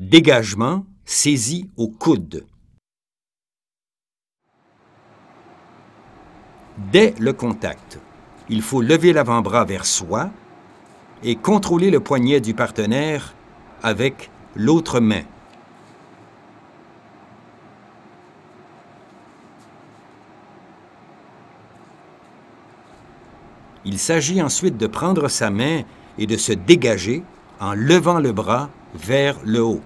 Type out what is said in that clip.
Dégagement saisi au coude. Dès le contact, il faut lever l'avant-bras vers soi et contrôler le poignet du partenaire avec l'autre main. Il s'agit ensuite de prendre sa main et de se dégager en levant le bras vers le haut.